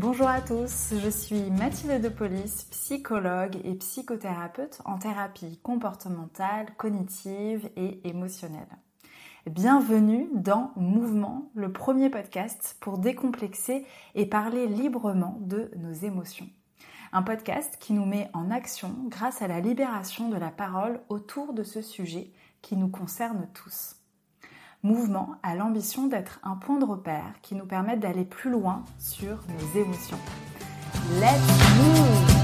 Bonjour à tous, je suis Mathilde de Police, psychologue et psychothérapeute en thérapie comportementale, cognitive et émotionnelle. Bienvenue dans Mouvement, le premier podcast pour décomplexer et parler librement de nos émotions. Un podcast qui nous met en action grâce à la libération de la parole autour de ce sujet qui nous concerne tous. Mouvement a l'ambition d'être un point de repère qui nous permette d'aller plus loin sur nos émotions. Let's move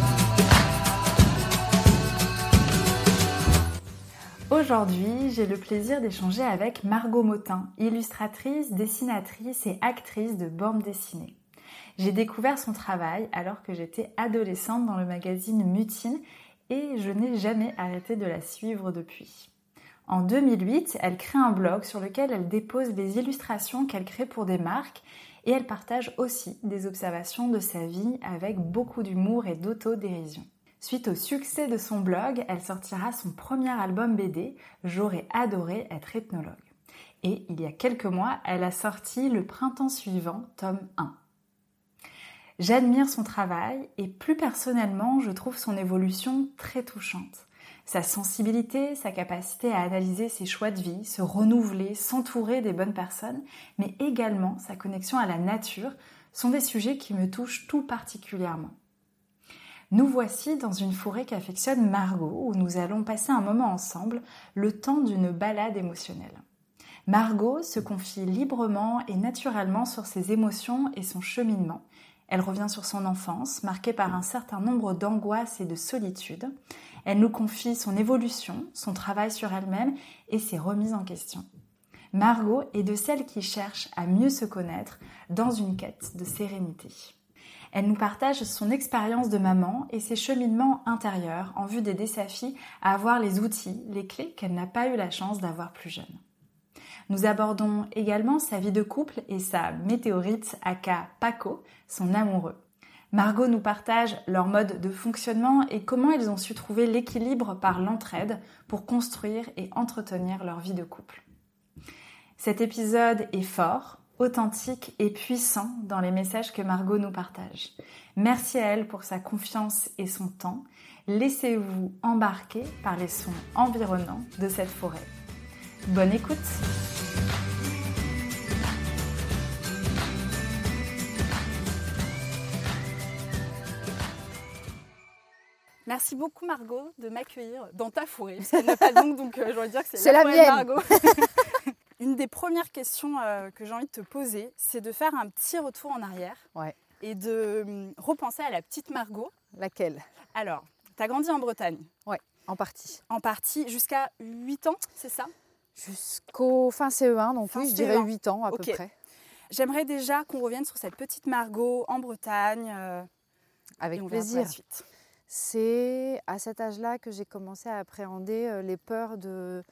Aujourd'hui, j'ai le plaisir d'échanger avec Margot Motin, illustratrice, dessinatrice et actrice de bande dessinée. J'ai découvert son travail alors que j'étais adolescente dans le magazine Mutine et je n'ai jamais arrêté de la suivre depuis. En 2008, elle crée un blog sur lequel elle dépose les illustrations qu'elle crée pour des marques et elle partage aussi des observations de sa vie avec beaucoup d'humour et d'autodérision. Suite au succès de son blog, elle sortira son premier album BD, J'aurais adoré être ethnologue. Et il y a quelques mois, elle a sorti Le printemps suivant, tome 1. J'admire son travail et plus personnellement, je trouve son évolution très touchante. Sa sensibilité, sa capacité à analyser ses choix de vie, se renouveler, s'entourer des bonnes personnes, mais également sa connexion à la nature sont des sujets qui me touchent tout particulièrement. Nous voici dans une forêt qu'affectionne Margot, où nous allons passer un moment ensemble, le temps d'une balade émotionnelle. Margot se confie librement et naturellement sur ses émotions et son cheminement. Elle revient sur son enfance, marquée par un certain nombre d'angoisses et de solitude. Elle nous confie son évolution, son travail sur elle-même et ses remises en question. Margot est de celles qui cherchent à mieux se connaître dans une quête de sérénité. Elle nous partage son expérience de maman et ses cheminements intérieurs en vue d'aider sa fille à avoir les outils, les clés qu'elle n'a pas eu la chance d'avoir plus jeune. Nous abordons également sa vie de couple et sa météorite aka Paco, son amoureux. Margot nous partage leur mode de fonctionnement et comment ils ont su trouver l'équilibre par l'entraide pour construire et entretenir leur vie de couple. Cet épisode est fort, authentique et puissant dans les messages que Margot nous partage. Merci à elle pour sa confiance et son temps. Laissez-vous embarquer par les sons environnants de cette forêt. Bonne écoute Merci beaucoup Margot de m'accueillir dans ta forêt, parce qu'elle n'a pas de donc euh, je dire que c'est la, la mienne. Margot. Une des premières questions euh, que j'ai envie de te poser, c'est de faire un petit retour en arrière et de hum, repenser à la petite Margot. Laquelle? Alors, tu as grandi en Bretagne? Oui, en partie. En partie, jusqu'à 8 ans, c'est ça? Jusqu'au fin CE1, donc oui, je dirais 8 ans à peu près. J'aimerais déjà qu'on revienne sur cette petite Margot en Bretagne. Euh, Avec plaisir. C'est à cet âge-là que j'ai commencé à appréhender les peurs de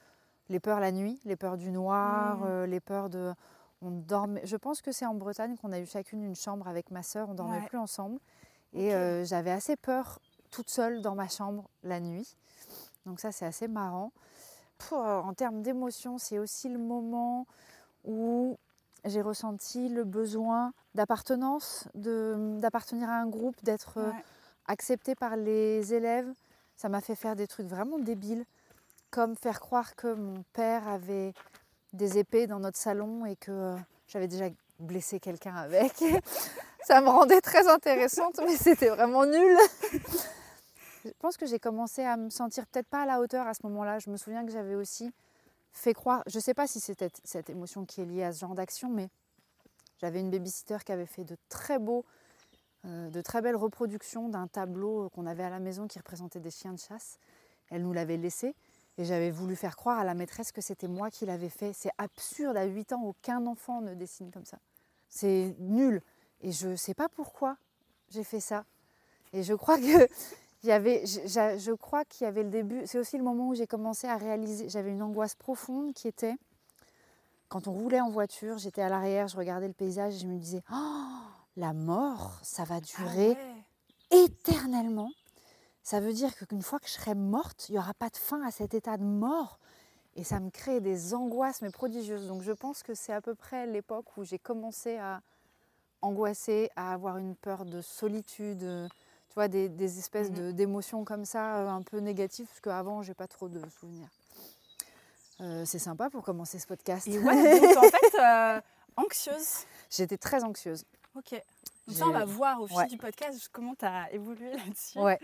les peurs la nuit, les peurs du noir, mmh. les peurs de on dormait. Je pense que c'est en Bretagne qu'on a eu chacune une chambre avec ma sœur. On dormait plus ensemble et j'avais assez peur toute seule dans ma chambre la nuit. Donc ça c'est assez marrant. En termes d'émotion, c'est aussi le moment où j'ai ressenti le besoin d'appartenance, d'appartenir à un groupe, d'être acceptée par les élèves. Ça m'a fait faire des trucs vraiment débiles, comme faire croire que mon père avait des épées dans notre salon et que euh, j'avais déjà blessé quelqu'un avec. Ça me rendait très intéressante, mais c'était vraiment nul. Je pense que j'ai commencé à me sentir peut-être pas à la hauteur à ce moment-là. Je me souviens que j'avais aussi fait croire, je ne sais pas si c'était cette émotion qui est liée à ce genre d'action, mais j'avais une babysitter qui avait fait de très beaux, euh, de très belles reproductions d'un tableau qu'on avait à la maison qui représentait des chiens de chasse. Elle nous l'avait laissé et j'avais voulu faire croire à la maîtresse que c'était moi qui l'avais fait. C'est absurde, à 8 ans, aucun enfant ne dessine comme ça. C'est nul. Et je ne sais pas pourquoi j'ai fait ça. Et je crois que je, crois qu'il y avait le début, c'est aussi le moment où j'ai commencé à réaliser, j'avais une angoisse profonde qui était, quand on roulait en voiture, j'étais à l'arrière, je regardais le paysage et je me disais, oh, la mort, ça va durer ah éternellement. Ça veut dire qu'une fois que je serai morte, il n'y aura pas de fin à cet état de mort. Et ça me crée des angoisses, mais prodigieuses. Donc je pense que c'est à peu près l'époque où j'ai commencé à angoissée, à avoir une peur de solitude, tu vois, des, espèces mmh d'émotions comme ça, un peu négatives, parce qu'avant, j'ai pas trop de souvenirs. c'est sympa pour commencer ce podcast. Et ouais, donc en fait, anxieuse. J'étais très anxieuse. Ok. Ça, on va voir au fil du podcast comment tu as évolué là-dessus. Ouais.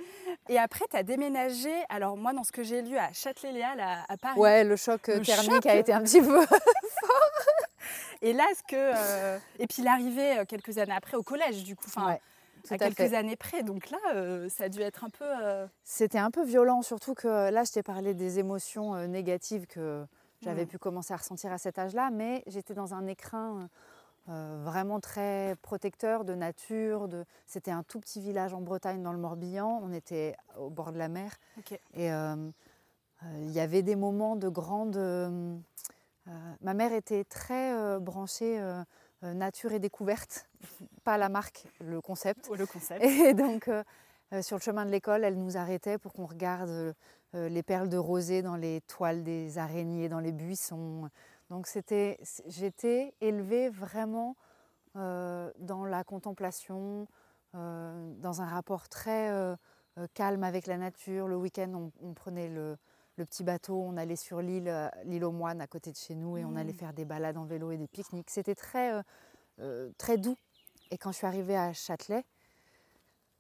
Et après, tu as déménagé, alors moi, dans ce que j'ai lu, à Châtelet-Léal, à, Paris. Ouais, le choc euh, thermique a été un petit peu fort. Et là, ce que. Euh, et puis l'arrivée euh, quelques années après au collège, du coup. Enfin, à, quelques années près. Donc là, ça a dû être un peu. C'était un peu violent, surtout que là, je t'ai parlé des émotions négatives que j'avais pu commencer à ressentir à cet âge-là, mais j'étais dans un écrin euh, vraiment très protecteur de nature. De... C'était un tout petit village en Bretagne dans le Morbihan. On était au bord de la mer. Et euh, euh, il y avait des moments de grande. ma mère était très branchée nature et découverte, pas la marque, le concept. le concept. Et donc, sur le chemin de l'école, elle nous arrêtait pour qu'on regarde les perles de rosée dans les toiles des araignées, dans les buissons. Donc c'était, j'étais élevée vraiment euh, dans la contemplation, euh, dans un rapport très euh, calme avec la nature. Le week-end, on, prenait le, petit bateau, on allait sur l'île, l'île aux moines à côté de chez nous, et on allait mmh. faire des balades en vélo et des pique-niques. C'était très, très doux. Et quand je suis arrivée à Châtelet,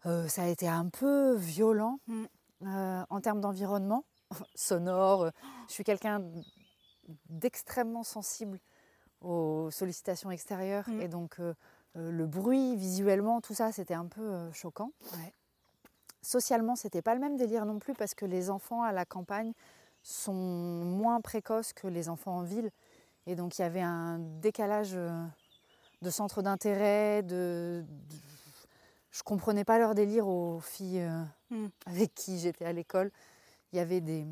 ça a été un peu violent mmh. en termes d'environnement sonore. Je suis quelqu'un d'extrêmement sensible aux sollicitations extérieures. Mm. Et donc, euh, euh, le bruit, visuellement, tout ça, c'était un peu euh, choquant. Socialement, c'était pas le même délire non plus parce que les enfants à la campagne sont moins précoces que les enfants en ville. Et donc, il y avait un décalage de centre d'intérêt, de, Je comprenais pas leur délire aux filles mm. avec qui j'étais à l'école. Il y avait des,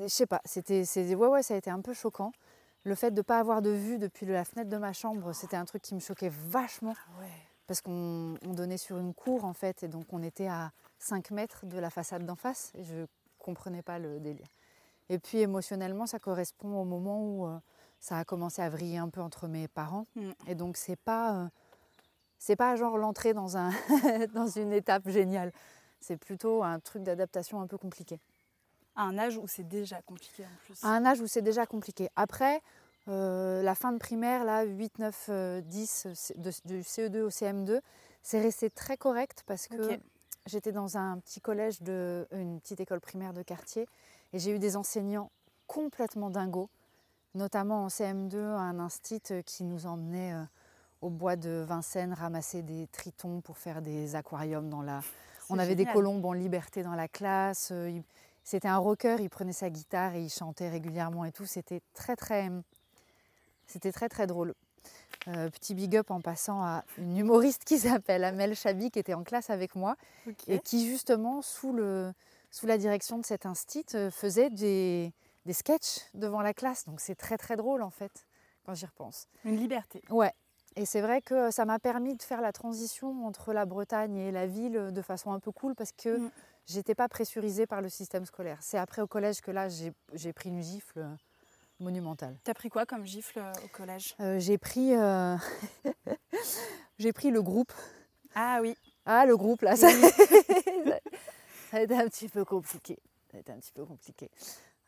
je sais pas, c'était, ouais, ouais, ça a été un peu choquant. Le fait de ne pas avoir de vue depuis la fenêtre de ma chambre, c'était un truc qui me choquait vachement. Ah parce qu'on donnait sur une cour, en fait, et donc on était à 5 mètres de la façade d'en face, et je ne comprenais pas le délire. Et puis émotionnellement, ça correspond au moment où euh, ça a commencé à vriller un peu entre mes parents. Mm. Et donc c'est pas, euh, c'est pas genre l'entrée dans, un dans une étape géniale. C'est plutôt un truc d'adaptation un peu compliqué à un âge où c'est déjà compliqué en plus. À un âge où c'est déjà compliqué. Après, euh, la fin de primaire, là, 8, 9, 10, du CE2 au CM2, c'est resté très correct parce que j'étais dans un petit collège, de, une petite école primaire de quartier, et j'ai eu des enseignants complètement dingos, notamment en CM2, un instit qui nous emmenait euh, au bois de Vincennes ramasser des tritons pour faire des aquariums dans la... On avait des colombes en liberté dans la classe. Euh, c'était un rocker, il prenait sa guitare et il chantait régulièrement et tout. C'était très très, c'était très très drôle. Euh, petit big up en passant à une humoriste qui s'appelle Amel Chabi qui était en classe avec moi et qui justement sous, le, sous la direction de cet instit euh, faisait des, des sketchs devant la classe. Donc c'est très très drôle en fait quand j'y repense. Une liberté. Ouais. Et c'est vrai que ça m'a permis de faire la transition entre la Bretagne et la ville de façon un peu cool parce que mm j'étais pas pressurisée par le système scolaire. C'est après au collège que là, j'ai pris une gifle monumentale. T'as pris quoi comme gifle euh, au collège? Euh, J'ai pris, euh, j'ai pris le groupe. Ah oui. Ah le groupe là, ça... a été un petit peu compliqué. Ça a été un petit peu compliqué.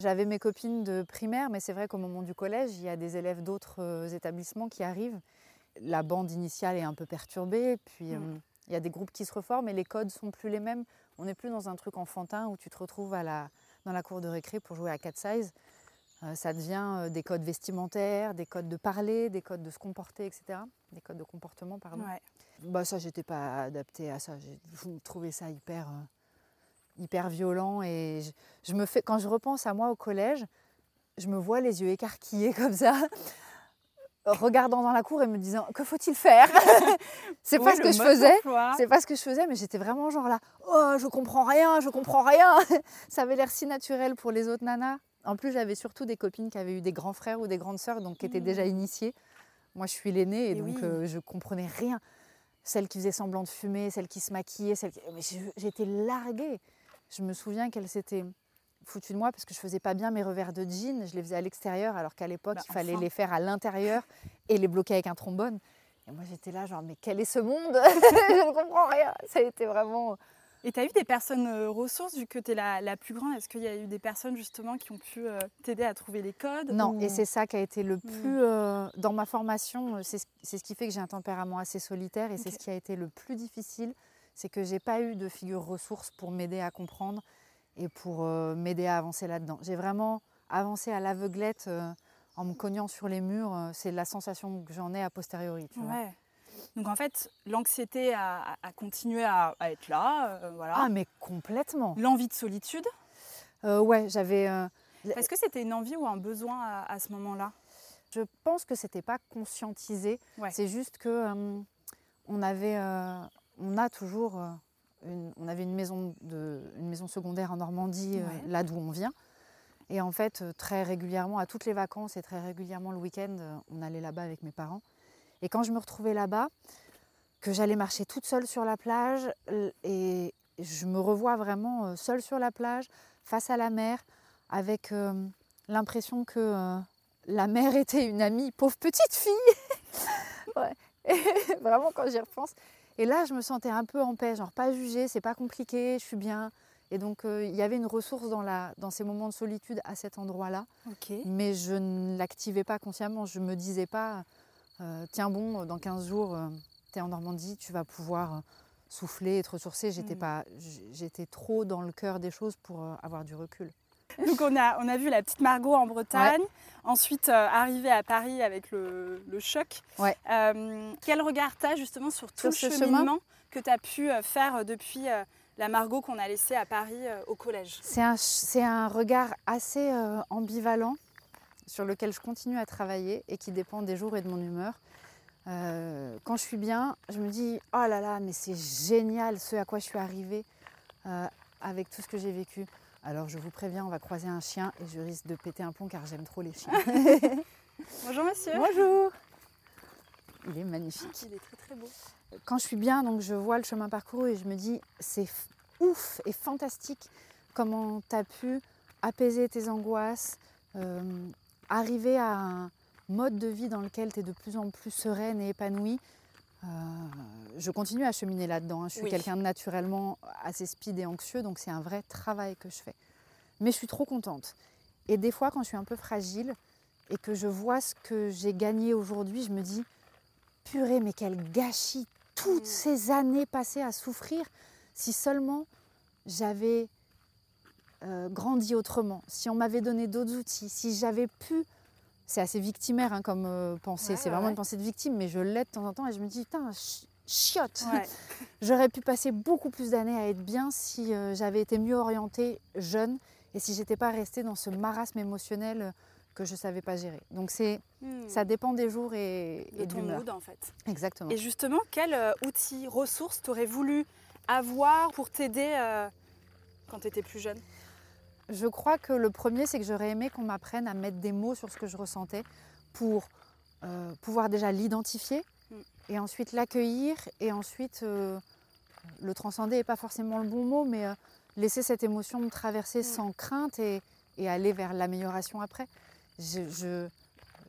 J'avais mes copines de primaire, mais c'est vrai qu'au moment du collège, il y a des élèves d'autres établissements qui arrivent. La bande initiale est un peu perturbée, puis mm. il y a des groupes qui se reforment et les codes sont plus les mêmes. On n'est plus dans un truc enfantin où tu te retrouves à la, dans la cour de récré pour jouer à 4 size. Euh, ça devient euh, des codes vestimentaires, des codes de parler, des codes de se comporter, etc. Des codes de comportement, pardon. Ouais. Bah, ça, j'étais pas adaptée à ça. J'ai trouvé ça hyper, euh, hyper violent. Et je, me fais, quand je repense à moi au collège, je me vois les yeux écarquillés comme ça regardant dans la cour et me disant que faut-il faire? C'est pas ce que je faisais. C'est pas ce que je faisais, mais j'étais vraiment genre là, oh, je comprends rien, je comprends rien. ça avait l'air si naturel pour les autres nanas. En plus, j'avais surtout des copines qui avaient eu des grands frères ou des grandes sœurs, donc qui étaient déjà mmh. initiées. Moi, je suis l'aînée et, donc euh, je comprenais rien. Celle qui faisait semblant de fumer, celle qui se maquillait, celle qui... mais j'étais larguée. Je me souviens qu'elle s'était foutu de moi parce que je faisais pas bien mes revers de jean. Je les faisais à l'extérieur alors qu'à l'époque, bah, il fallait les faire à l'intérieur et les bloquer avec un trombone. Et moi j'étais là genre mais quel est ce monde? Je ne comprends rien. Ça a été vraiment et tu as eu des personnes euh, ressources, vu que tu es la, plus grande Est-ce qu'il y a eu des personnes justement qui ont pu euh, t'aider à trouver les codes Non, et c'est ça qui a été le hmm. plus. Euh, dans ma formation, c'est ce qui fait que j'ai un tempérament assez solitaire et c'est ce qui a été le plus difficile. C'est que j'ai pas eu de figure ressource pour m'aider à comprendre et pour m'aider à avancer là-dedans. J'ai vraiment avancé à l'aveuglette en me cognant sur les murs. c'est la sensation que j'en ai a posteriori. Tu vois donc en fait, l'anxiété a, continué à, être là. Euh, voilà. Ah, mais complètement. L'envie de solitude? Euh, Ouais, j'avais. Euh, Est-ce que c'était une envie ou un besoin à, ce moment-là? Je pense que c'était pas conscientisé. C'est juste que on avait, on a toujours, une, on avait une maison de, une maison secondaire en Normandie, là d'où on vient. Et en fait, très régulièrement, à toutes les vacances et très régulièrement le week-end, on allait là-bas avec mes parents. Et quand je me retrouvais là-bas, que j'allais marcher toute seule sur la plage, et je me revois vraiment euh, seule sur la plage, face à la mer, avec euh, l'impression que euh, la mer était une amie, pauvre petite fille. vraiment quand j'y repense. Et là, je me sentais un peu en paix, genre pas jugée, c'est pas compliqué, je suis bien. Et donc, il y avait une ressource dans, la, dans ces moments de solitude à cet endroit-là. Mais je ne l'activais pas consciemment. Je ne me disais pas, euh, tiens bon, dans 15 jours, euh, tu es en Normandie, tu vas pouvoir euh, souffler et te ressourcer. J'étais, mm. pas, j'étais trop dans le cœur des choses pour avoir du recul. Donc on a, on a vu la petite Margot en Bretagne, ensuite arriver à Paris avec le, choc. Ouais. quel regard tu as justement sur tout le cheminement que tu as pu faire depuis la Margot qu'on a laissée à Paris au collège? C'est un, regard assez ambivalent sur lequel je continue à travailler et qui dépend des jours et de mon humeur. Euh, quand je suis bien, je me dis oh là là, mais c'est génial ce à quoi je suis arrivée euh, avec tout ce que j'ai vécu. Alors je vous préviens, on va croiser un chien et je risque de péter un pont car j'aime trop les chiens. Bonjour monsieur. Bonjour. Il est magnifique. Il est très très beau. Quand je suis bien, donc je vois le chemin parcouru et je me dis c'est ouf et fantastique comment tu as pu apaiser tes angoisses, euh, arriver à un mode de vie dans lequel tu es de plus en plus sereine et épanouie, euh, je continue à cheminer là-dedans. Hein. Je suis quelqu'un de naturellement assez speed et anxieux, donc c'est un vrai travail que je fais. Mais je suis trop contente. Et des fois, quand je suis un peu fragile et que je vois ce que j'ai gagné aujourd'hui, je me dis, purée, mais quel gâchis toutes mm. ces années passées à souffrir si seulement j'avais euh, grandi autrement, si on m'avait donné d'autres outils, si j'avais pu. C'est assez victimaire hein, comme euh, pensée, c'est vraiment une pensée de victime, mais je l'ai de temps en temps et je me dis, putain, chiotte J'aurais pu passer beaucoup plus d'années à être bien si euh, j'avais été mieux orientée jeune et si j'étais pas restée dans ce marasme émotionnel que je savais pas gérer. Donc c'est hmm. ça dépend des jours et, de ton mood en fait. Exactement. Et justement, quel outil, ressource t'aurais voulu avoir pour t'aider quand tu étais plus jeune? Je crois que le premier, c'est que j'aurais aimé qu'on m'apprenne à mettre des mots sur ce que je ressentais pour euh, pouvoir déjà l'identifier mm. et ensuite l'accueillir et ensuite euh, le transcender n'est pas forcément le bon mot, mais euh, laisser cette émotion me traverser mm. sans crainte et, aller vers l'amélioration après. Je,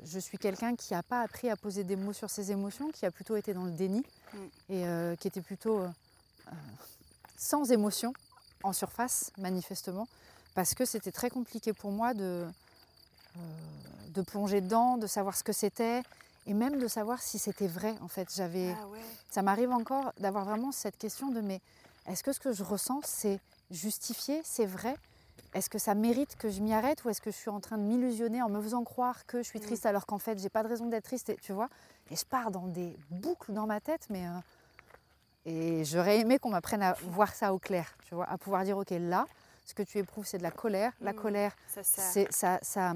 je, suis quelqu'un qui n'a pas appris à poser des mots sur ses émotions, qui a plutôt été dans le déni mm. et qui était plutôt sans émotion en surface, manifestement parce que c'était très compliqué pour moi de, euh, de plonger dedans, de savoir ce que c'était et même de savoir si c'était vrai en fait. J'avais, ah ça m'arrive encore d'avoir vraiment cette question de mais est-ce que ce que je ressens c'est justifié, c'est vrai? Est-ce que ça mérite que je m'y arrête ou est-ce que je suis en train de m'illusionner en me faisant croire que je suis mm. triste alors qu'en fait j'ai pas de raison d'être triste et, tu vois? Et je pars dans des boucles dans ma tête mais euh, et j'aurais aimé qu'on m'apprenne à voir ça au clair, tu vois, à pouvoir dire ok là ce que tu éprouves, c'est de la colère. La mmh. colère, ça, ça, ça,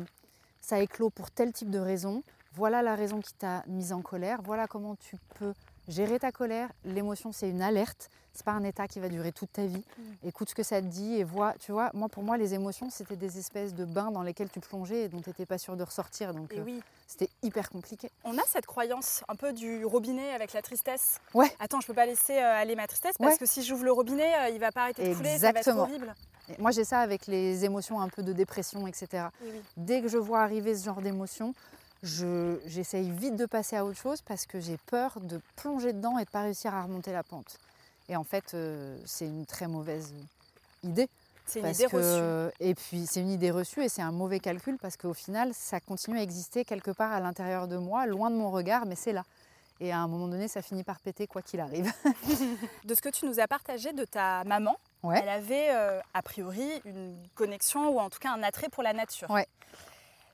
ça éclot pour tel type de raison. Voilà la raison qui t'a mise en colère. Voilà comment tu peux gérer ta colère. L'émotion, c'est une alerte. C'est pas un état qui va durer toute ta vie. Mmh. Écoute ce que ça te dit et vois. Tu vois, moi, pour moi, les émotions, c'était des espèces de bains dans lesquels tu plongeais et dont tu n'étais pas sûr de ressortir. Donc, euh, oui. c'était hyper compliqué. On a cette croyance un peu du robinet avec la tristesse. Ouais. Attends, je peux pas laisser euh, aller ma tristesse parce que si j'ouvre le robinet, euh, il va pas arrêter de couler. Ça va être horrible. Moi, j'ai ça avec les émotions un peu de dépression, etc. Dès que je vois arriver ce genre d'émotion, j'essaye vite de passer à autre chose parce que j'ai peur de plonger dedans et de pas réussir à remonter la pente. Et en fait, euh, c'est une très mauvaise idée. C'est une idée reçue. Et puis, c'est une idée reçue et c'est un mauvais calcul parce qu'au final, ça continue à exister quelque part à l'intérieur de moi, loin de mon regard, mais c'est là. Et à un moment donné, ça finit par péter quoi qu'il arrive. de ce que tu nous as partagé de ta maman, elle avait euh, a priori une connexion ou en tout cas un attrait pour la nature. Ouais.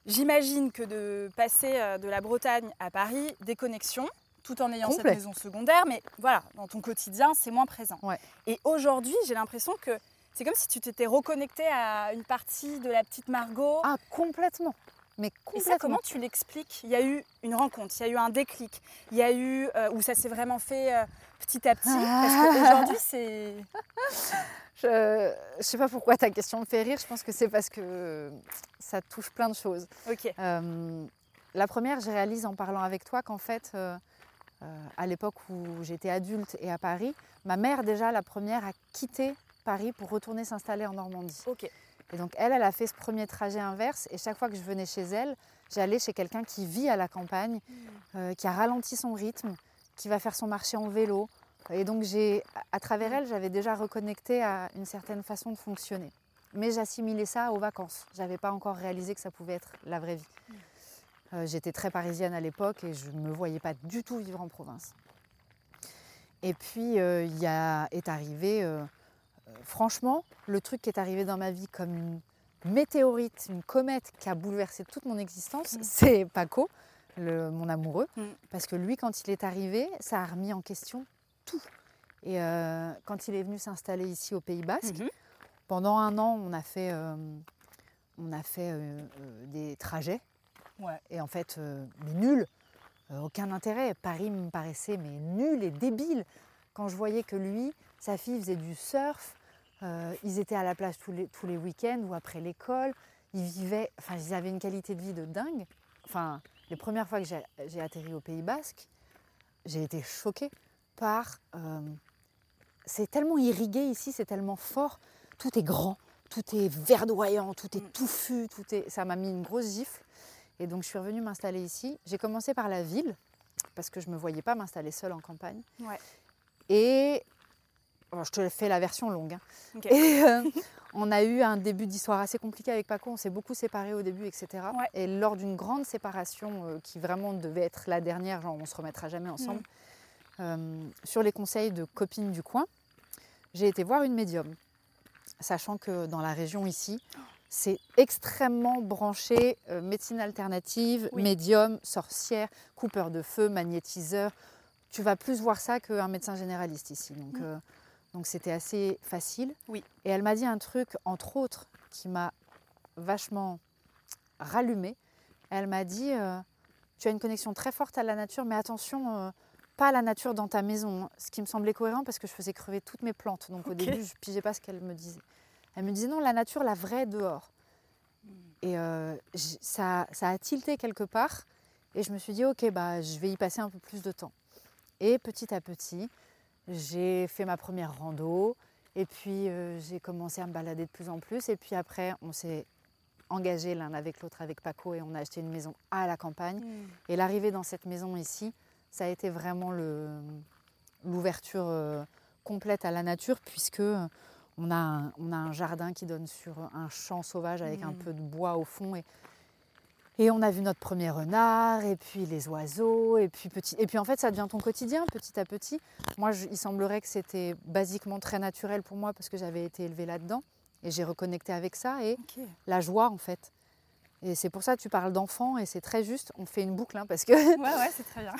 J'imagine que de passer euh, de la Bretagne à Paris, des connexions, tout en ayant cette maison secondaire, mais voilà, dans ton quotidien, c'est moins présent. Et aujourd'hui, j'ai l'impression que c'est comme si tu t'étais reconnecté à une partie de la petite Margot. Ah, complètement. Mais complètement. comment tu l'expliques? Il y a eu une rencontre, il y a eu un déclic, il y a eu euh, où ça s'est vraiment fait euh, petit à petit. Parce qu'aujourd'hui, c'est. Je ne sais pas pourquoi ta question me fait rire. Je pense que c'est parce que ça touche plein de choses. Ok. Euh, la première, je réalise en parlant avec toi qu'en fait, à l'époque où j'étais adulte et à Paris, ma mère déjà la première a quitté Paris pour retourner s'installer en Normandie. Ok. Et donc elle, elle a fait ce premier trajet inverse. Et chaque fois que je venais chez elle, j'allais chez quelqu'un qui vit à la campagne, mmh. euh, qui a ralenti son rythme, qui va faire son marché en vélo. Et donc j'ai, à travers elle, j'avais déjà reconnecté à une certaine façon de fonctionner. Mais j'assimilais ça aux vacances. Je n'avais pas encore réalisé que ça pouvait être la vraie vie. Euh, j'étais très parisienne à l'époque et je ne me voyais pas du tout vivre en province. Et puis euh, il y a, est arrivé franchement, le truc qui est arrivé dans ma vie comme une météorite, une comète qui a bouleversé toute mon existence, mm. c'est Paco, mon amoureux. Mm. Parce que lui, quand il est arrivé, ça a remis en question tout. Et euh, quand il est venu s'installer ici au Pays Basque, mm-hmm. pendant un an, on a fait, euh, on a fait euh, des trajets. Et en fait, mais nul, aucun intérêt. Paris me paraissait mais nul et débile. Quand je voyais que lui, sa fille faisait du surf, ils étaient à la plage tous les, tous les week-ends ou après l'école. Ils vivaient, enfin, ils avaient une qualité de vie de dingue. Enfin, les premières fois que j'ai atterri au Pays Basque, j'ai été choquée par. Euh, c'est tellement irrigué ici, c'est tellement fort. Tout est grand, tout est verdoyant, tout est mm. touffu, tout est. Ça m'a mis une grosse gifle. Et donc je suis revenue m'installer ici. J'ai commencé par la ville parce que je ne me voyais pas m'installer seule en campagne. Ouais. Et je te fais la version longue. Hein. Et euh, on a eu un début d'histoire assez compliqué avec Paco. On s'est beaucoup séparés au début, etc. Et lors d'une grande séparation euh, qui vraiment devait être la dernière, genre on se remettra jamais ensemble, mm. euh, sur les conseils de copines du coin, j'ai été voir une médium, sachant que dans la région ici, c'est extrêmement branché médecine alternative, médium, sorcière, coupeur de feu, magnétiseur. Tu vas plus voir ça qu'un médecin généraliste ici. Donc, mm. Donc c'était assez facile. Oui. Et elle m'a dit un truc, entre autres, qui m'a vachement rallumée. Elle m'a dit euh, Tu as une connexion très forte à la nature, mais attention, euh, pas à la nature dans ta maison. Ce qui me semblait cohérent parce que je faisais crever toutes mes plantes. Donc au début, je ne pigeais pas ce qu'elle me disait. Elle me disait Non, la nature, la vraie, dehors. Hmm. Et euh, ça, ça a tilté quelque part. Et je me suis dit Ok, bah, je vais y passer un peu plus de temps. Et petit à petit, j'ai fait ma première rando et puis euh, j'ai commencé à me balader de plus en plus. Et puis après, on s'est engagé l'un avec l'autre avec Paco et on a acheté une maison à la campagne. Hmm. Et l'arrivée dans cette maison ici, ça a été vraiment l'ouverture euh, complète à la nature puisque on a, un, on a un jardin qui donne sur un champ sauvage avec un hmm. peu de bois au fond. Et et on a vu notre premier renard, et puis les oiseaux, et puis petit. Et puis en fait, ça devient ton quotidien petit à petit. Moi, il semblerait que c'était basiquement très naturel pour moi parce que j'avais été élevée là-dedans, et j'ai reconnecté avec ça et la joie en fait. Et c'est pour ça que tu parles d'enfant, et c'est très juste. On fait une boucle hein, parce que. ouais, ouais, c'est très bien.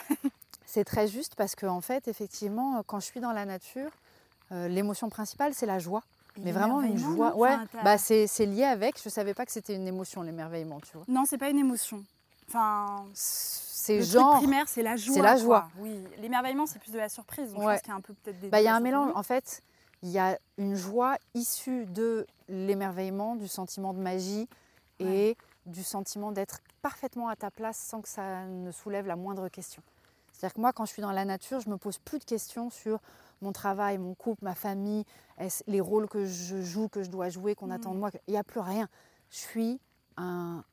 c'est très juste parce que en fait, effectivement, quand je suis dans la nature, euh, l'émotion principale, c'est la joie. Mais vraiment une joie. Ouais, bah c'est lié avec. Je savais pas que c'était une émotion, l'émerveillement, tu vois. Non, c'est pas une émotion. Enfin, c'est genre. Primaire, c'est la joie. C'est la joie. Oui, l'émerveillement, c'est plus de la surprise. Donc je pense qu'il y a un peu peut-être des. Bah, il y a un mélange. En fait, il y a une joie issue de l'émerveillement, du sentiment de magie et du sentiment d'être parfaitement à ta place sans que ça ne soulève la moindre question. C'est-à-dire que moi, quand je suis dans la nature, je me pose plus de questions sur mon travail, mon couple, ma famille, les rôles que je joue, que je dois jouer, qu'on attend de mm. moi. Il n'y a plus rien. Je suis un,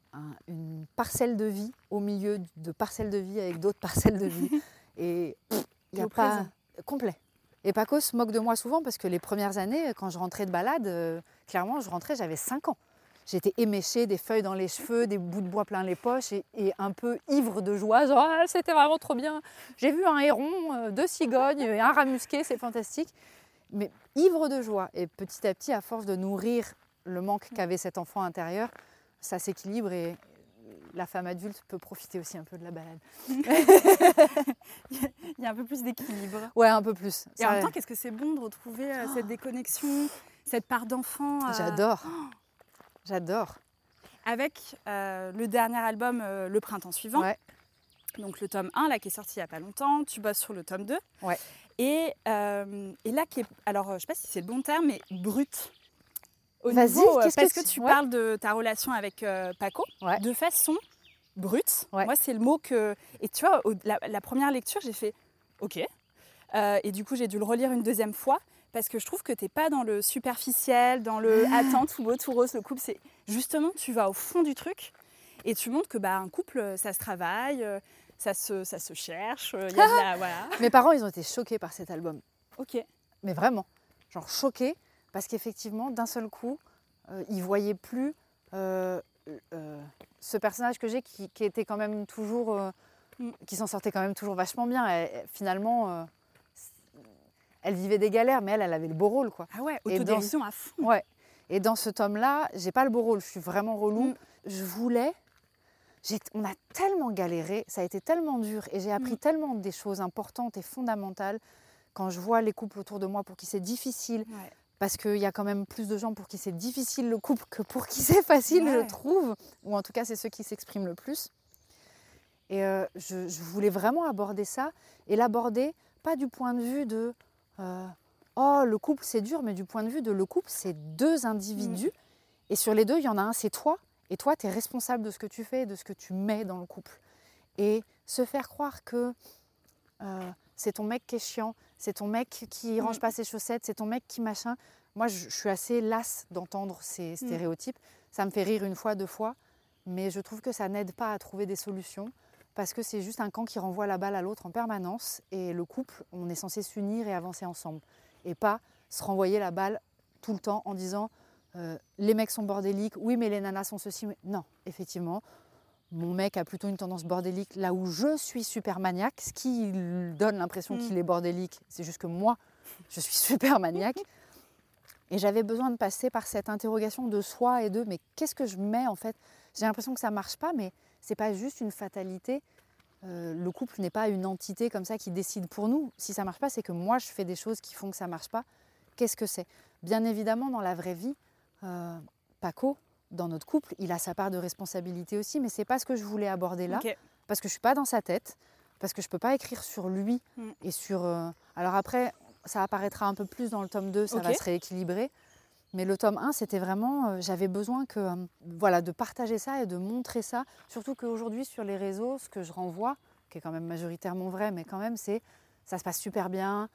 une parcelle de vie au milieu de parcelles de vie avec d'autres parcelles de vie. Et il n'y a pas complet. Et Paco se moque de moi souvent parce que les premières années, quand je rentrais de balade, euh, clairement, je rentrais, j'avais 5 ans. J'étais éméchée, des feuilles dans les cheveux, des bouts de bois plein les poches et, un peu ivre de joie. Genre, ah, c'était vraiment trop bien. J'ai vu un héron, euh, deux cigognes et un rat musqué, c'est fantastique. Mais ivre de joie. Et petit à petit, à force de nourrir le manque qu'avait cet enfant intérieur, ça s'équilibre et la femme adulte peut profiter aussi un peu de la balade. Il y a un peu plus d'équilibre. Ouais, un peu plus. Et en même temps, qu'est-ce que c'est bon de retrouver euh, cette déconnexion, cette part d'enfant euh, J'adore. J'adore. Avec euh, le dernier album, Le printemps suivant. Ouais. Donc le tome 1, là, qui est sorti il n'y a pas longtemps. Tu bosses sur le tome 2. Ouais. Et, et là, qui est, alors je ne sais pas si c'est le bon terme, mais brut. Vas-y, euh, parce que, tu parles de ta relation avec euh, Paco de façon brute. Moi, c'est le mot que. Et tu vois, la, première lecture, j'ai fait OK. Euh, et du coup, j'ai dû le relire une deuxième fois parce que je trouve que tu n'es pas dans le superficiel, dans le ah. attends, tout beau, tout rose, le couple. C'est justement, tu vas au fond du truc et tu montres que bah, un couple, ça se travaille, ça se, ça se cherche. Y a voilà. Mes parents, ils ont été choqués par cet album. Ok. Mais vraiment, genre choqués parce qu'effectivement, d'un seul coup, euh, il ne voyait plus euh, euh, ce personnage que j'ai qui, était quand même toujours. Mm. qui s'en sortait quand même toujours vachement bien. finalement, elle vivait des galères, mais elle, elle avait le beau rôle. Quoi. Ah ouais, autodérision à fond. Ouais. Et dans ce tome-là, j'ai pas le beau rôle, je suis vraiment relou. Mm. Je voulais. On a tellement galéré, ça a été tellement dur et j'ai appris mm. tellement des choses importantes et fondamentales quand je vois les couples autour de moi pour qui c'est difficile, parce qu'il y a quand même plus de gens pour qui c'est difficile le couple que pour qui c'est facile, je trouve. Ou en tout cas, c'est ceux qui s'expriment le plus. Et euh, je, voulais vraiment aborder ça, et l'aborder pas du point de vue de euh, oh le couple c'est dur, mais du point de vue de le couple c'est deux individus, mm. et sur les deux il y en a un c'est toi, et toi tu es responsable de ce que tu fais de ce que tu mets dans le couple. Et se faire croire que euh, c'est ton mec qui est chiant, c'est ton mec qui mm. range pas ses chaussettes, c'est ton mec qui machin. Moi, je, suis assez lasse d'entendre ces mm. stéréotypes. Ça me fait rire une fois, deux fois, mais je trouve que ça n'aide pas à trouver des solutions parce que c'est juste un camp qui renvoie la balle à l'autre en permanence et le couple, on est censé s'unir et avancer ensemble et pas se renvoyer la balle tout le temps en disant euh, les mecs sont bordéliques, oui mais les nanas sont ceci. Non, effectivement, mon mec a plutôt une tendance bordélique là où je suis super maniaque, ce qui donne l'impression qu'il mm. est bordélique. C'est juste que moi, je suis super maniaque. Et j'avais besoin de passer par cette interrogation de soi et de mais qu'est-ce que je mets en fait? J'ai l'impression que ça marche pas, mais c'est pas juste une fatalité. Euh, le couple n'est pas une entité comme ça qui décide pour nous. Si ça marche pas, c'est que moi je fais des choses qui font que ça marche pas. Qu'est-ce que c'est? Bien évidemment, dans la vraie vie, euh, Paco, dans notre couple, il a sa part de responsabilité aussi, mais c'est pas ce que je voulais aborder là, parce que je suis pas dans sa tête, parce que je peux pas écrire sur lui mm. et sur. Euh, alors après, ça apparaîtra un peu plus dans le tome 2, ça va se rééquilibrer. Mais le tome 1, c'était vraiment, euh, j'avais besoin que, euh, voilà, de partager ça et de montrer ça. Surtout qu'aujourd'hui, sur les réseaux, ce que je renvoie, qui est quand même majoritairement vrai, mais quand même, c'est ça se passe super bien,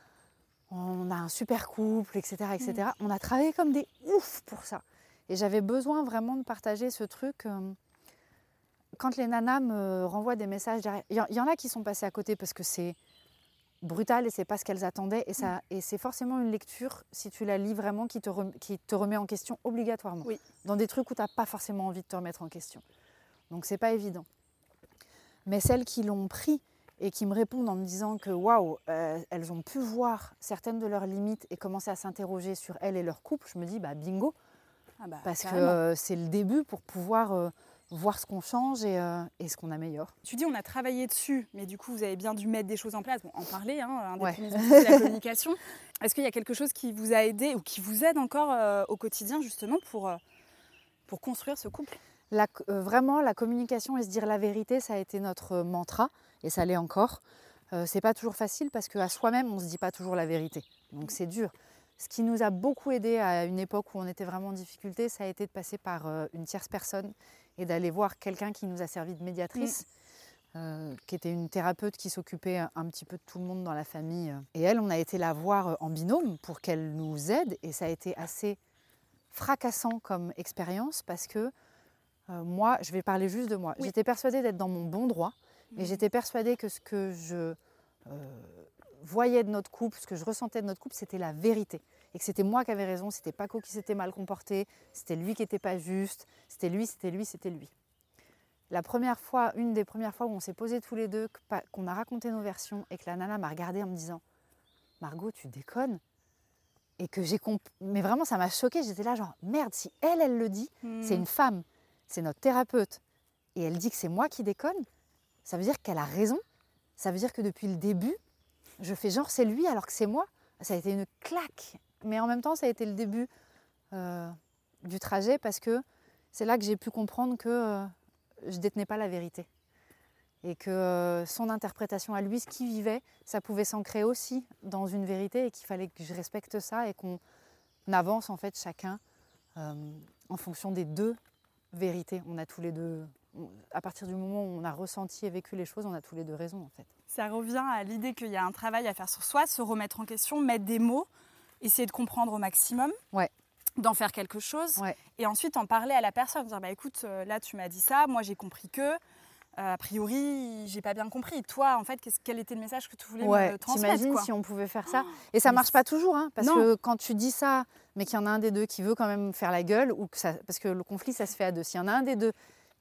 on a un super couple, etc. etc. Mm. On a travaillé comme des oufs pour ça. Et j'avais besoin vraiment de partager ce truc. Euh, quand les nanas me renvoient des messages, il y, en a qui sont passés à côté parce que c'est brutal et c'est pas ce qu'elles attendaient. Et, ça, et c'est forcément une lecture, si tu la lis vraiment, qui te, qui te remet en question obligatoirement. Oui. Dans des trucs où tu n'as pas forcément envie de te remettre en question. Donc c'est pas évident. Mais celles qui l'ont pris et qui me répondent en me disant que waouh, euh, elles ont pu voir certaines de leurs limites et commencer à s'interroger sur elles et leur couple, je me dis bah bingo, ah bah, parce que euh, c'est le début pour pouvoir euh, voir ce qu'on change euh, et, ce qu'on améliore. Tu dis on a travaillé dessus, mais du coup vous avez bien dû mettre des choses en place, en parler, hein, un des la communication. Est-ce qu'il y a quelque chose qui vous a aidé ou qui vous aide encore au quotidien justement pour, pour construire ce couple? Vraiment, la communication et se dire la vérité, ça a été notre mantra et ça l'est encore. c'est pas toujours facile parce qu'à soi-même, on se dit pas toujours la vérité. Donc c'est dur. Ce qui nous a beaucoup aidé à une époque où on était vraiment en difficulté, ça a été de passer par euh, une tierce personne et d'aller voir quelqu'un qui nous a servi de médiatrice. Mm. Euh, qui était une thérapeute qui s'occupait un petit peu de tout le monde dans la famille. Et elle, on a été la voir euh, en binôme pour qu'elle nous aide. Et ça a été assez fracassant comme expérience parce que moi, je vais parler juste de moi. J'étais persuadée d'être dans mon bon droit, et mmh. j'étais persuadée que ce que je voyais de notre couple, ce que je ressentais de notre couple, c'était la vérité. Et que c'était moi qui avais raison, c'était Paco qui s'était mal comporté, c'était lui qui n'était pas juste, c'était lui, c'était lui, c'était lui. La première fois, une des premières fois où on s'est posé tous les deux, qu'on a raconté nos versions et que la nana m'a regardé en me disant Margot, tu déconnes? Et que j'ai compris. Mais vraiment, ça m'a choqué. J'étais là, genre, merde, si elle, elle le dit, c'est hmm. une femme, c'est notre thérapeute, et elle dit que c'est moi qui déconne, ça veut dire qu'elle a raison. Ça veut dire que depuis le début, je fais genre c'est lui alors que c'est moi. Ça a été une claque. Mais en même temps, ça a été le début euh, du trajet parce que c'est là que j'ai pu comprendre que euh, je détenais pas la vérité. Et que euh, son interprétation à lui, ce qu'il vivait, ça pouvait s'ancrer aussi dans une vérité et qu'il fallait que je respecte ça et qu'on avance en fait chacun en fonction des deux vérités. On a tous les deux à partir du moment où on a ressenti et vécu les choses, on a tous les deux raison en fait. Ça revient à l'idée qu'il y a un travail à faire sur soi, se remettre en question, mettre des mots, essayer de comprendre au maximum. Ouais. d'en faire quelque chose et ensuite en parler à la personne dire bah écoute euh, là tu m'as dit ça moi j'ai compris que euh, a priori, j'ai pas bien compris. Toi, en fait, quel était le message que tu voulais me transmettre T'imagines si on pouvait faire ça? Et ça marche pas toujours, hein, parce que quand tu dis ça, mais qu'il y en a un des deux qui veut quand même faire la gueule, ou que ça, parce que le conflit, ça se fait à deux. S'il y en a un des deux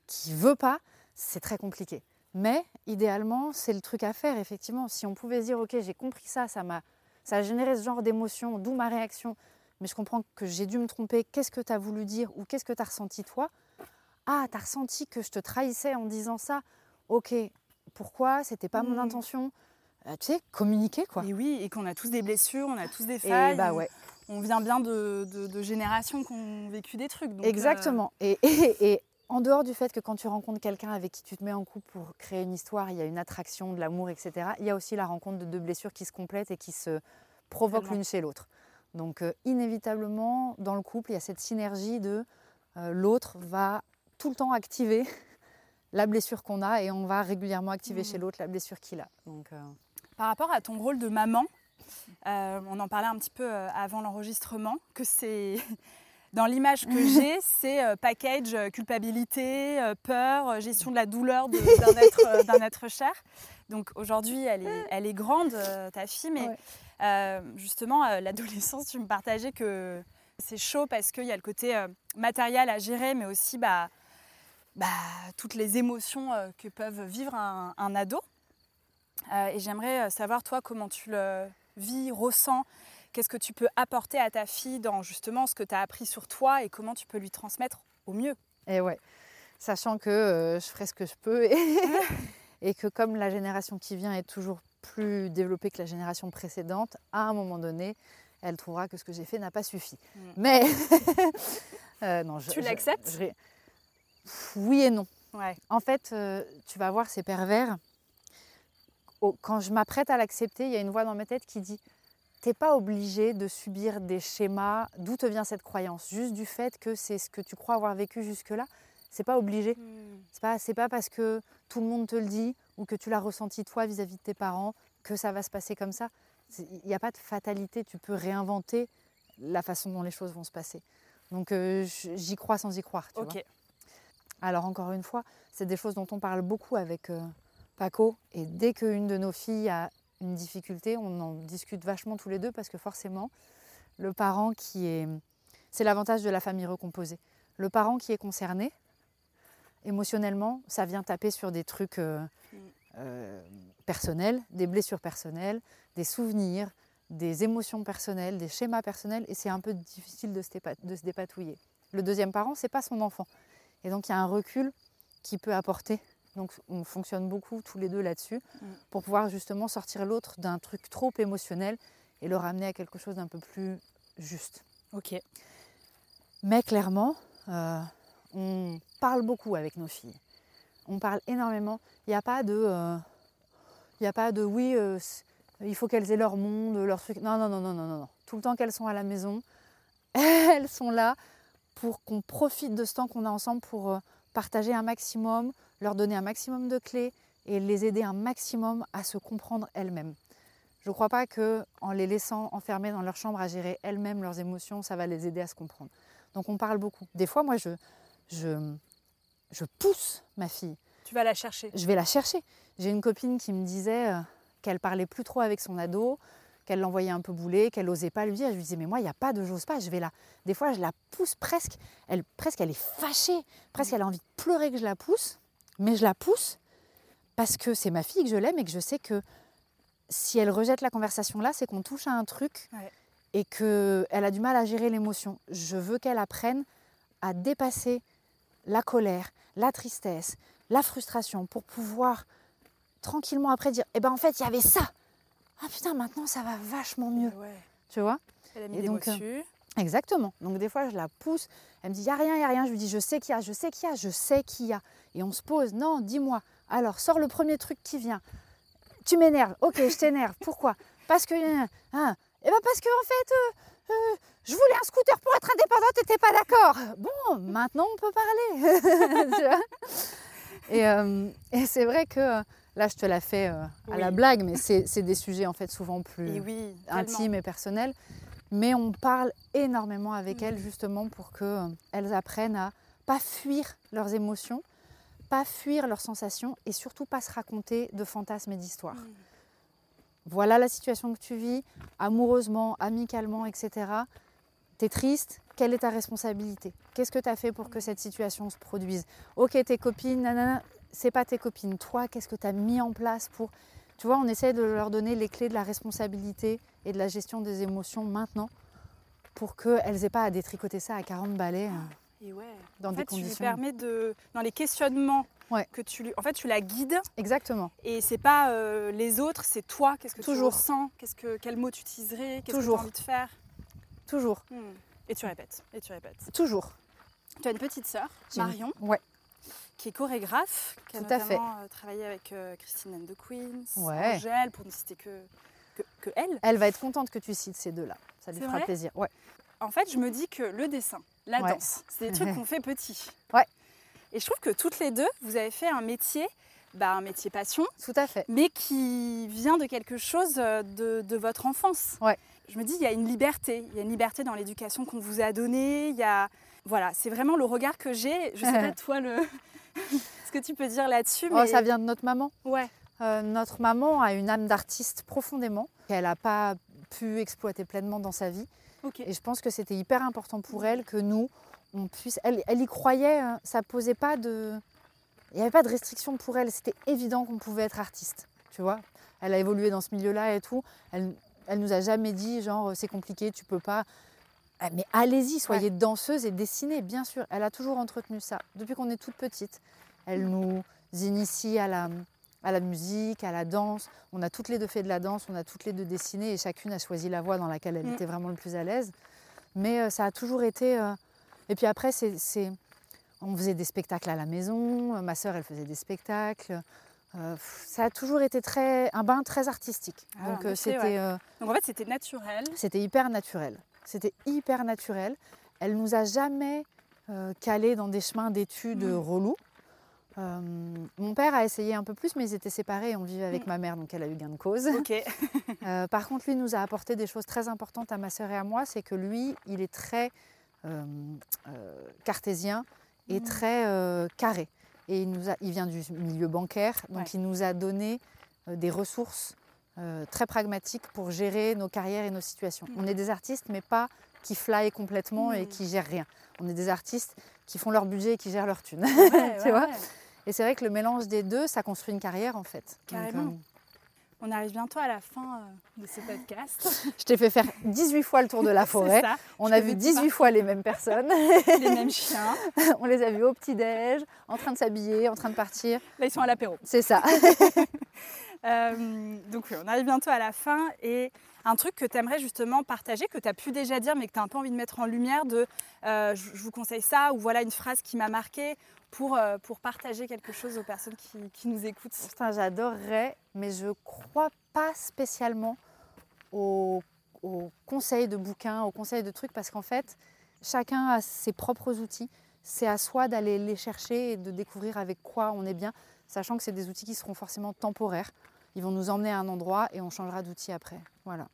qui veut pas, c'est très compliqué. Mais idéalement, c'est le truc à faire, effectivement. Si on pouvait se dire, ok, j'ai compris ça, ça m'a, ça a généré ce genre d'émotion, d'où ma réaction, mais je comprends que j'ai dû me tromper, qu'est-ce que tu as voulu dire ou qu'est-ce que tu as ressenti toi? Ah, tu as ressenti que je te trahissais en disant ça Ok, pourquoi? C'était pas mon mmh. intention. Euh, tu sais, communiquer quoi. Et oui, et qu'on a tous des blessures, on a tous des failles. bah ouais. On vient bien de, de, générations qui ont vécu des trucs. Exactement. Euh, et, et, en dehors du fait que quand tu rencontres quelqu'un avec qui tu te mets en couple pour créer une histoire, il y a une attraction, de l'amour, etc., il y a aussi la rencontre de deux blessures qui se complètent et qui se provoquent l'une chez l'autre. Donc euh, inévitablement, dans le couple, il y a cette synergie de euh, l'autre va tout le temps activer la blessure qu'on a et on va régulièrement activer mmh. chez l'autre la blessure qu'il a. Donc, euh, Par rapport à ton rôle de maman, on en parlait un petit peu avant l'enregistrement, que c'est dans l'image que j'ai, c'est euh, package euh, culpabilité, euh, peur, gestion de la douleur d'un être, être, cher. Donc aujourd'hui, elle est, elle est grande, ta fille, mais justement, l'adolescence, tu me partageais que c'est chaud parce qu'il y a le côté matériel à gérer, mais aussi bah, bah, toutes les émotions que peuvent vivre un, un ado. et j'aimerais savoir, toi, comment tu le vis, ressens Qu'est-ce que tu peux apporter à ta fille dans justement ce que tu as appris sur toi et comment tu peux lui transmettre au mieux? Et eh ouais, sachant que euh, je ferai ce que je peux et, que comme la génération qui vient est toujours plus développée que la génération précédente, à un moment donné, elle trouvera que ce que j'ai fait n'a pas suffi. Mm. Mais euh, non, tu l'acceptes? Oui et non. En fait, euh, tu vas voir ces pervers. Quand je m'apprête à l'accepter, il y a une voix dans ma tête qui dit n'es pas obligé de subir des schémas. D'où te vient cette croyance Juste du fait que c'est ce que tu crois avoir vécu jusque-là. C'est pas obligé. Hmm. C'est pas, c'est pas parce que tout le monde te le dit ou que tu l'as ressenti toi vis-à-vis de tes parents que ça va se passer comme ça. Il n'y a pas de fatalité. Tu peux réinventer la façon dont les choses vont se passer. Donc euh, j'y crois sans y croire. Tu Alors encore une fois, c'est des choses dont on parle beaucoup avec euh, Paco. Et dès qu'une de nos filles a une difficulté, on en discute vachement tous les deux parce que forcément, le parent qui est... C'est l'avantage de la famille recomposée. Le parent qui est concerné, émotionnellement, ça vient taper sur des trucs euh, mm. euh, personnels, des blessures personnelles, des souvenirs, des émotions personnelles, des schémas personnels, et c'est un peu difficile de se, de se dépatouiller. Le deuxième parent, c'est pas son enfant. Et donc il y a un recul qui peut apporter donc on fonctionne beaucoup tous les deux là-dessus mm. pour pouvoir justement sortir l'autre d'un truc trop émotionnel et le ramener à quelque chose d'un peu plus juste. Ok. Mais clairement, euh, on parle beaucoup avec nos filles. On parle énormément. Il n'y a pas de, euh, il a pas de oui, euh, il faut qu'elles aient leur monde, leur truc. Non, non, non, non, non, non. Tout le temps qu'elles sont à la maison, elles sont là pour qu'on profite de ce temps qu'on a ensemble pour partager un maximum, leur donner un maximum de clés et les aider un maximum à se comprendre elles-mêmes. Je ne crois pas que en les laissant enfermer dans leur chambre à gérer elles-mêmes leurs émotions, ça va les aider à se comprendre. Donc on parle beaucoup. Des fois, moi, je, je, je pousse ma fille. Tu vas la chercher Je vais la chercher. J'ai une copine qui me disait euh, qu'elle parlait plus trop avec son ado, qu'elle l'envoyait un peu bouler, qu'elle n'osait pas lui dire. Je lui disais, mais moi, il n'y a pas de j'ose pas, je vais là. Des fois, je la pousse presque. Elle, presque, elle est fâchée. Presque, elle a envie de pleurer que je la pousse. Mais je la pousse parce que c'est ma fille, que je l'aime et que je sais que si elle rejette la conversation là, c'est qu'on touche à un truc et qu'elle a du mal à gérer l'émotion. Je veux qu'elle apprenne à dépasser la colère, la tristesse, la frustration pour pouvoir tranquillement après dire Eh ben en fait, il y avait ça. Ah putain, maintenant ça va vachement mieux. Tu vois? Elle a mis et donc, euh, Exactement. Donc des fois, je la pousse. Elle me dit, il n'y a rien, il n'y a rien. Je lui dis, je sais qu'il y a, je sais qu'il y a, je sais qu'il y a. Et on se pose, non, dis-moi. Alors, sors le premier truc qui vient. Tu m'énerves. Ok, je t'énerve. Pourquoi? Parce que... Hein, eh ben parce que en fait, euh, euh, je voulais un scooter pour être indépendante et t'es pas d'accord. Bon, maintenant on peut parler. Euh, et, c'est vrai que là, je te la fais à la blague, mais c'est des sujets en fait souvent plus intimes et personnels mais on parle énormément avec elles justement pour qu'elles euh, apprennent à pas fuir leurs émotions, pas fuir leurs sensations et surtout pas se raconter de fantasmes et d'histoires. Mm. Voilà la situation que tu vis, amoureusement, amicalement, etc. Tu es triste, quelle est ta responsabilité? Qu'est-ce que tu as fait pour que cette situation se produise? Ok, tes copines, nanana, c'est pas tes copines. Toi, qu'est-ce que tu as mis en place pour tu vois, on essaie de leur donner les clés de la responsabilité et de la gestion des émotions maintenant pour qu'elles n'aient pas à détricoter ça à 40 balais. Euh, et ouais. Dans en fait, Tu lui permets de, dans les questionnements que tu lui, en fait, tu la guides. Exactement. Et c'est pas euh, les autres, c'est toi. Qu'est-ce que Toujours. tu ressens? Qu'est-ce que, quel mot tu utiliserais? Qu'est-ce que tu as envie de faire? Toujours. Hmm. Et tu répètes. Et tu répètes. Toujours. Tu as une petite sœur, Marion. Ouais qui est chorégraphe, qui a Tout notamment euh, travaillé avec euh, Christine and the Queens, Angèle, pour ne citer que, que, elle. Elle va être contente que tu cites ces deux-là. Ça lui fera plaisir. Ouais. En fait, je me dis que le dessin, la danse, c'est des trucs qu'on fait petit. Ouais. Et je trouve que toutes les deux, vous avez fait un métier, bah, un métier passion. Tout à fait. Mais qui vient de quelque chose euh, de, de votre enfance. Ouais. Je me dis, il y a une liberté. Il y a une liberté dans l'éducation qu'on vous a donnée. Il y a voilà, c'est vraiment le regard que j'ai. Je sais pas toi le ce que tu peux dire là-dessus. Oh, ça vient de notre maman. Ouais. Euh, notre maman a une âme d'artiste profondément qu'elle n'a pas pu exploiter pleinement dans sa vie. Et je pense que c'était hyper important pour elle que nous, on puisse. Elle, elle y croyait. Hein. ça posait pas de. Il n'y avait pas de restriction pour elle. C'était évident qu'on pouvait être artiste. Tu vois. Elle a évolué dans ce milieu-là et tout. Elle, elle nous a jamais dit genre c'est compliqué, tu peux pas. Ah, mais allez-y, soyez danseuse et dessinez, bien sûr. Elle a toujours entretenu ça. Depuis qu'on est toute petite, elle nous initie à la, à la musique, à la danse. On a toutes les deux fait de la danse, on a toutes les deux dessiné et chacune a choisi la voie dans laquelle elle mm. était vraiment le plus à l'aise. Mais euh, ça a toujours été. Euh, et puis après, c'est, on faisait des spectacles à la maison. Ma sœur, elle faisait des spectacles. Euh, ça a toujours été très, un bain très artistique. Ah, Donc, c'était, Donc en fait, c'était naturel. C'était hyper naturel. C'était hyper naturel. Elle nous a jamais euh, calé dans des chemins d'études mm. relous. Euh, mon père a essayé un peu plus, mais ils étaient séparés et on vivait avec mm. ma mère, donc elle a eu gain de cause. Euh, par contre, lui nous a apporté des choses très importantes à ma sœur et à moi, c'est que lui, il est très cartésien et mm. très carré. Et il, nous a, il vient du milieu bancaire, donc il nous a donné des ressources euh, très pragmatique pour gérer nos carrières et nos situations. On est des artistes, mais pas qui fly complètement et qui gèrent rien. On est des artistes qui font leur budget et qui gèrent leur thune. tu vois Et c'est vrai que le mélange des deux, ça construit une carrière en fait. Carrément. Euh, on arrive bientôt à la fin euh, de ce podcast. Je t'ai fait faire 18 fois le tour de la forêt. On a vu 18 fois les mêmes personnes. les mêmes chiens. On les a vus au petit-déj, en train de s'habiller, en train de partir. Là, ils sont à l'apéro. C'est ça. Euh, donc on arrive bientôt à la fin et un truc que tu aimerais justement partager, que tu as pu déjà dire mais que tu as un peu envie de mettre en lumière de euh, je, vous conseille ça ou voilà une phrase qui m'a marqué pour, euh, pour partager quelque chose aux personnes qui, nous écoutent. J'adorerais, mais je crois pas spécialement aux, aux conseils de bouquins, aux conseils de trucs parce qu'en fait chacun a ses propres outils. C'est à soi d'aller les chercher et de découvrir avec quoi on est bien, sachant que c'est des outils qui seront forcément temporaires. Ils vont nous emmener à un endroit et on changera d'outil après. Voilà.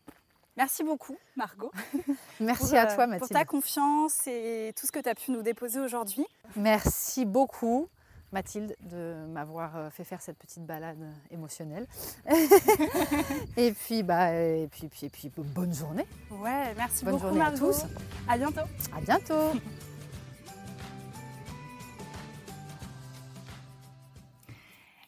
Merci beaucoup, Margot. Merci à toi, Mathilde. Pour ta confiance et tout ce que tu as pu nous déposer aujourd'hui. Merci beaucoup. Mathilde de m'avoir euh, fait faire cette petite balade émotionnelle. et puis bah et puis, puis, et puis bonne journée. Ouais, merci bonne beaucoup journée à tous. À bientôt. À bientôt.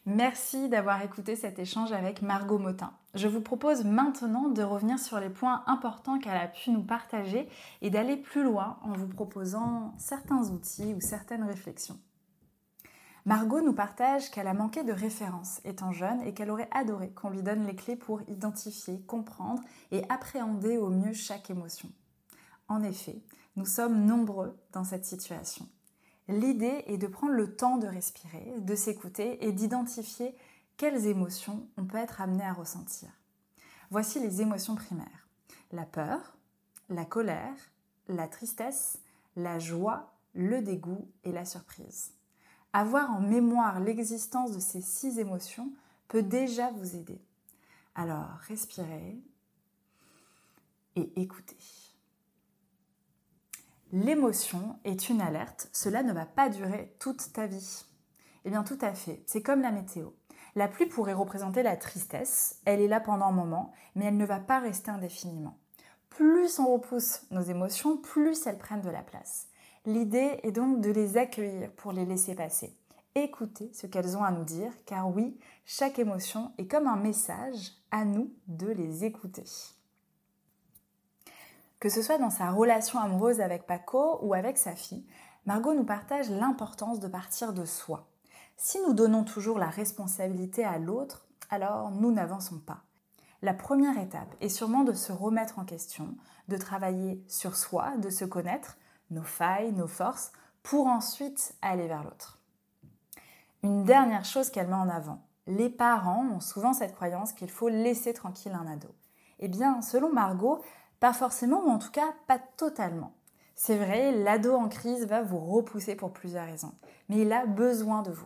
Merci d'avoir écouté cet échange avec Margot Motin. Je vous propose maintenant de revenir sur les points importants qu'elle a pu nous partager et d'aller plus loin en vous proposant certains outils ou certaines réflexions. Margot nous partage qu'elle a manqué de références étant jeune et qu'elle aurait adoré qu'on lui donne les clés pour identifier, comprendre et appréhender au mieux chaque émotion. En effet, nous sommes nombreux dans cette situation. L'idée est de prendre le temps de respirer, de s'écouter et d'identifier quelles émotions on peut être amené à ressentir. Voici les émotions primaires. La peur, la colère, la tristesse, la joie, le dégoût et la surprise. Avoir en mémoire l'existence de ces six émotions peut déjà vous aider. Alors, respirez et écoutez. L'émotion est une alerte, cela ne va pas durer toute ta vie. Eh bien tout à fait, c'est comme la météo. La pluie pourrait représenter la tristesse, elle est là pendant un moment, mais elle ne va pas rester indéfiniment. Plus on repousse nos émotions, plus elles prennent de la place. L'idée est donc de les accueillir pour les laisser passer. Écouter ce qu'elles ont à nous dire, car oui, chaque émotion est comme un message à nous de les écouter. Que ce soit dans sa relation amoureuse avec Paco ou avec sa fille, Margot nous partage l'importance de partir de soi. Si nous donnons toujours la responsabilité à l'autre, alors nous n'avançons pas. La première étape est sûrement de se remettre en question, de travailler sur soi, de se connaître, nos failles, nos forces, pour ensuite aller vers l'autre. Une dernière chose qu'elle met en avant. Les parents ont souvent cette croyance qu'il faut laisser tranquille un ado. Eh bien, selon Margot, pas forcément, ou en tout cas pas totalement. C'est vrai, l'ado en crise va vous repousser pour plusieurs raisons, mais il a besoin de vous.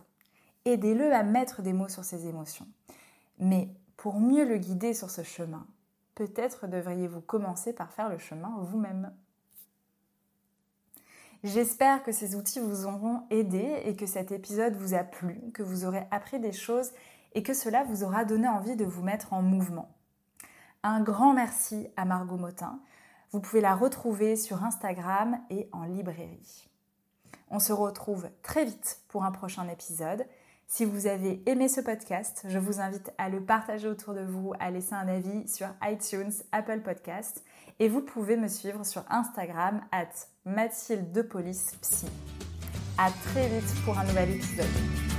Aidez-le à mettre des mots sur ses émotions. Mais pour mieux le guider sur ce chemin, peut-être devriez-vous commencer par faire le chemin vous-même. J'espère que ces outils vous auront aidé et que cet épisode vous a plu, que vous aurez appris des choses et que cela vous aura donné envie de vous mettre en mouvement. Un grand merci à Margot Motin. Vous pouvez la retrouver sur Instagram et en librairie. On se retrouve très vite pour un prochain épisode. Si vous avez aimé ce podcast, je vous invite à le partager autour de vous, à laisser un avis sur iTunes, Apple Podcast et vous pouvez me suivre sur Instagram at Mathilde. À très vite pour un nouvel épisode.